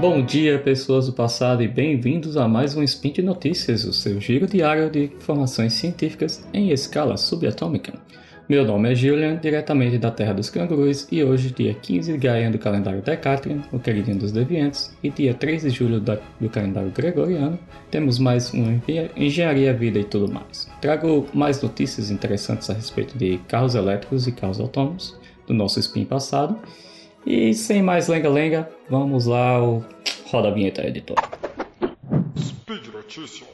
Bom dia, pessoas do passado, e bem-vindos a mais um Spin de Notícias, o seu giro diário de informações científicas em escala subatômica. Meu nome é Julian, diretamente da Terra dos Cangurus, e hoje, dia 15 de Gaia do calendário Decatrian, o queridinho dos deviantes, e dia 3 de julho do calendário Gregoriano, temos mais um Engenharia, Vida e tudo mais. Trago mais notícias interessantes a respeito de carros elétricos e carros autônomos do nosso spin passado. E sem mais lenga-lenga, vamos lá, o... roda a vinheta, editor. Speed Notícias.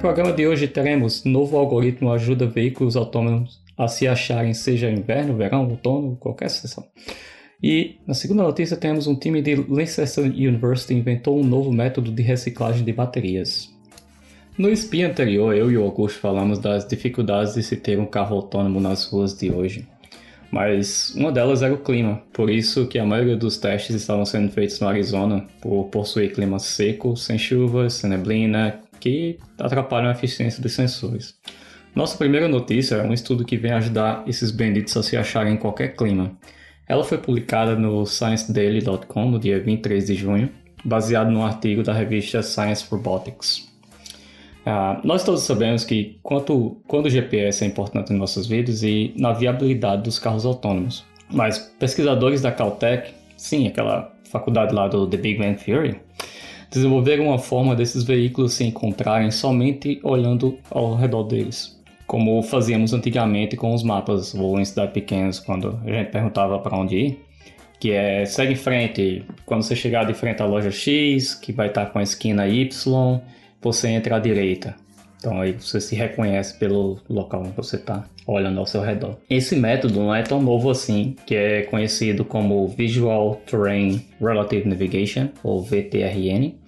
programa de hoje teremos novo algoritmo ajuda veículos autônomos a se acharem, seja inverno, verão, outono, qualquer sessão. E na segunda notícia temos um time de Leicester University inventou um novo método de reciclagem de baterias. No SPI anterior, eu e o Augusto falamos das dificuldades de se ter um carro autônomo nas ruas de hoje. Mas uma delas era o clima, por isso que a maioria dos testes estavam sendo feitos no Arizona, por possuir clima seco, sem chuva, sem neblina, que atrapalham a eficiência dos sensores. Nossa primeira notícia é um estudo que vem ajudar esses benditos a se acharem em qualquer clima. Ela foi publicada no ScienceDaily.com no dia 23 de junho, baseado num artigo da revista Science Robotics. Uh, nós todos sabemos que quanto, quando o GPS é importante em nossas vidas e na viabilidade dos carros autônomos. Mas pesquisadores da Caltech, sim, aquela faculdade lá do The Big Bang Theory, desenvolveram uma forma desses veículos se encontrarem somente olhando ao redor deles, como fazíamos antigamente com os mapas ou em cidades pequenas, quando a gente perguntava para onde ir, que é segue em frente, quando você chegar de frente à loja X, que vai estar com a esquina Y, você entra à direita. Então aí você se reconhece pelo local onde você está olhando ao seu redor. Esse método não é tão novo assim, que é conhecido como Visual Terrain Relative Navigation, ou VTRN.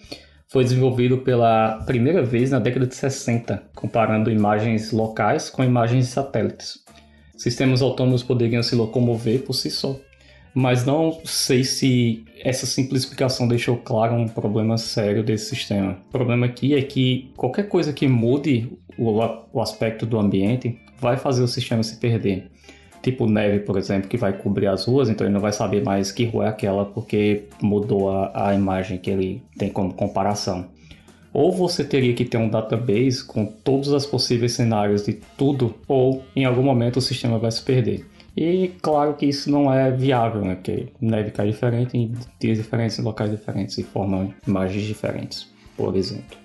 Foi desenvolvido pela primeira vez na década de 60, comparando imagens locais com imagens de satélites. Sistemas autônomos poderiam se locomover por si só, mas não sei se essa simples explicação deixou claro um problema sério desse sistema. O problema aqui é que qualquer coisa que mude o, o aspecto do ambiente vai fazer o sistema se perder. Tipo neve, por exemplo, que vai cobrir as ruas, então ele não vai saber mais que rua é aquela porque mudou a, a imagem que ele tem como comparação. Ou você teria que ter um database com todos os possíveis cenários de tudo, ou em algum momento o sistema vai se perder. E claro que isso não é viável, né? Porque neve cai diferente em dias diferentes, em locais diferentes e formam imagens diferentes, por exemplo.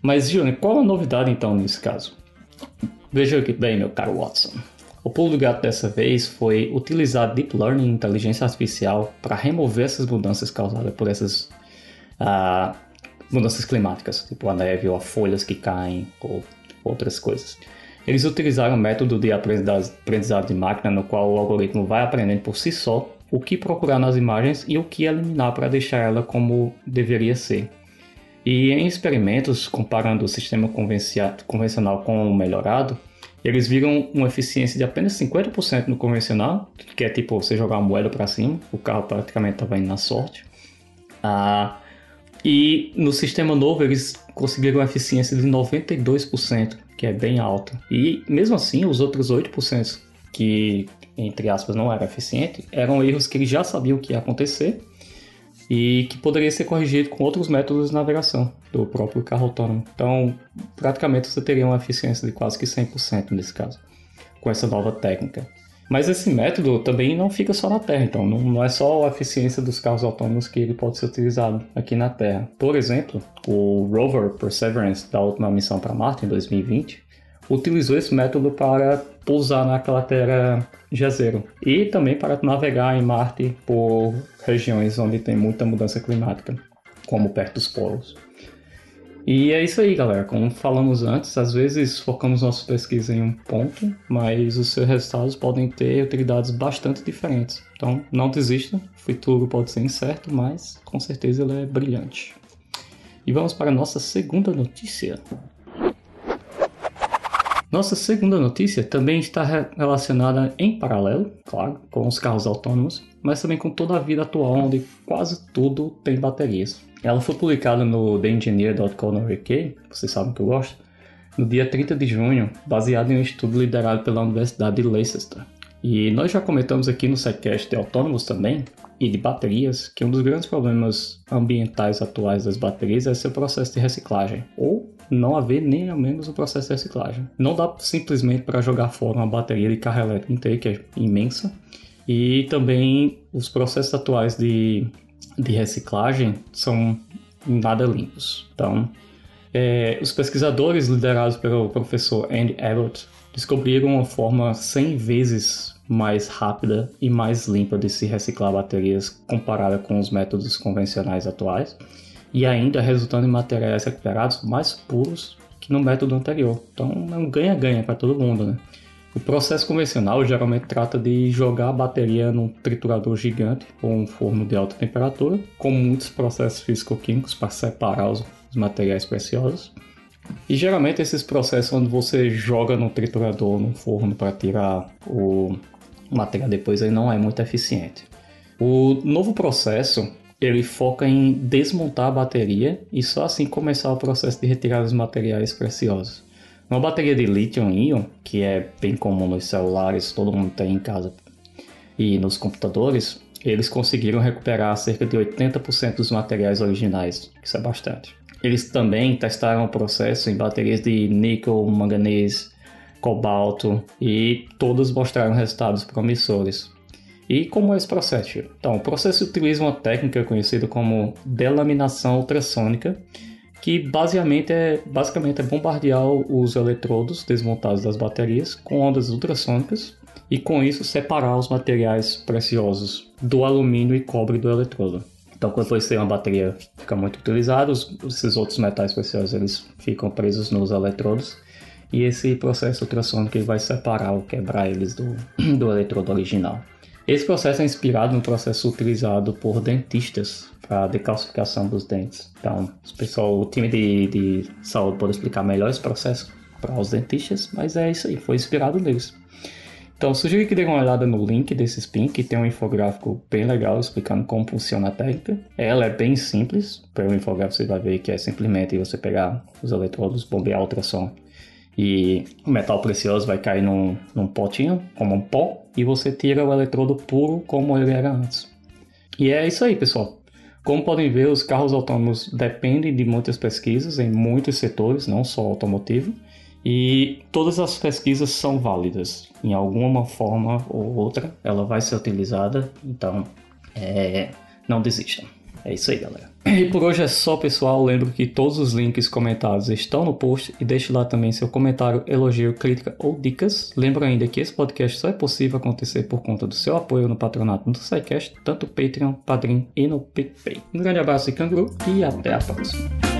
Mas, Júnior, qual a novidade então nesse caso? Veja aqui bem, meu caro Watson. O pulo do gato dessa vez foi utilizar Deep Learning, inteligência artificial, para remover essas mudanças causadas por essas uh, mudanças climáticas, tipo a neve ou as folhas que caem ou outras coisas. Eles utilizaram um método de aprendizado de máquina no qual o algoritmo vai aprendendo por si só o que procurar nas imagens e o que eliminar para deixar ela como deveria ser. E em experimentos, comparando o sistema convencional com o melhorado, eles viram uma eficiência de apenas 50% no convencional, que é tipo você jogar uma moeda para cima, o carro praticamente estava indo na sorte. Ah, e no sistema novo eles conseguiram uma eficiência de 92%, que é bem alta. E mesmo assim, os outros 8% que, entre aspas, não era eficiente, eram erros que eles já sabiam que ia acontecer e que poderia ser corrigido com outros métodos de navegação do próprio carro autônomo. Então, praticamente você teria uma eficiência de quase que 100% nesse caso, com essa nova técnica. Mas esse método também não fica só na Terra, então não é só a eficiência dos carros autônomos que ele pode ser utilizado aqui na Terra. Por exemplo, o rover Perseverance da última missão para Marte em 2020 utilizou esse método para pousar na cratera Jezero e também para navegar em Marte por regiões onde tem muita mudança climática, como perto dos polos. E é isso aí, galera. Como falamos antes, às vezes focamos nossa pesquisa em um ponto, mas os seus resultados podem ter utilidades bastante diferentes. Então, não desista. O futuro pode ser incerto, mas com certeza ele é brilhante. E vamos para a nossa segunda notícia. Nossa segunda notícia também está relacionada em paralelo, claro, com os carros autônomos, mas também com toda a vida atual, onde quase tudo tem baterias. Ela foi publicada no TheEngineer.co.uk, vocês sabem que eu gosto, no dia 30 de junho, baseado em um estudo liderado pela Universidade de Leicester. E nós já comentamos aqui no SciCast de autônomos também, e de baterias, que um dos grandes problemas ambientais atuais das baterias é seu processo de reciclagem, ou não haver nem ao menos o processo de reciclagem. Não dá simplesmente para jogar fora uma bateria de carro elétrico inteira, que é imensa, e também os processos atuais de, de reciclagem são nada limpos. Então, é, os pesquisadores liderados pelo professor Andy Abbott descobriram uma forma 100 vezes mais rápida e mais limpa de se reciclar baterias comparada com os métodos convencionais atuais, e ainda resultando em materiais recuperados mais puros que no método anterior. Então é um ganha-ganha para todo mundo. Né? O processo convencional geralmente trata de jogar a bateria num triturador gigante ou um forno de alta temperatura, com muitos processos físico-químicos para separar os materiais preciosos. E geralmente esses processos onde você joga no triturador, no forno para tirar o material depois ele não é muito eficiente. O novo processo ele foca em desmontar a bateria e só assim começar o processo de retirar os materiais preciosos. Uma bateria de lítio-íon, que é bem comum nos celulares, todo mundo tem em casa, e nos computadores, eles conseguiram recuperar cerca de 80% dos materiais originais, isso é bastante. Eles também testaram o processo em baterias de níquel, manganês, cobalto e todos mostraram resultados promissores. E como é esse processo? Então, o processo utiliza uma técnica conhecida como delaminação ultrassônica, que basicamente é, basicamente é bombardear os eletrodos desmontados das baterias com ondas ultrassônicas e com isso separar os materiais preciosos do alumínio e cobre do eletrodo. Então, quando você tem uma bateria fica muito utilizada, esses outros metais preciosos eles ficam presos nos eletrodos e esse processo ultrassônico vai separar ou quebrar eles do, do eletrodo original. Esse processo é inspirado no processo utilizado por dentistas para decalcificação dos dentes. Então, o pessoal, o time de, de saúde pode explicar melhor esse processo para os dentistas, mas é isso aí, foi inspirado neles. Então, sugiro que dê uma olhada no link desse spin, que tem um infográfico bem legal explicando como funciona a técnica. Ela é bem simples, pelo infográfico você vai ver que é simplesmente você pegar os eletrodos, bombear ultrassom e o metal precioso vai cair num, num potinho, como um pó, e você tira o eletrodo puro como ele era antes. E é isso aí, pessoal. Como podem ver, os carros autônomos dependem de muitas pesquisas em muitos setores, não só automotivo, e todas as pesquisas são válidas. Em alguma forma ou outra, ela vai ser utilizada, então é, não desistam. É isso aí, galera. E por hoje é só, pessoal. Lembro que todos os links comentados estão no post e deixe lá também seu comentário, elogio, crítica ou dicas. Lembro ainda que esse podcast só é possível acontecer por conta do seu apoio no patronato do SciCast, tanto Patreon, Padrim e no PicPay. Um grande abraço e canguru e até a próxima.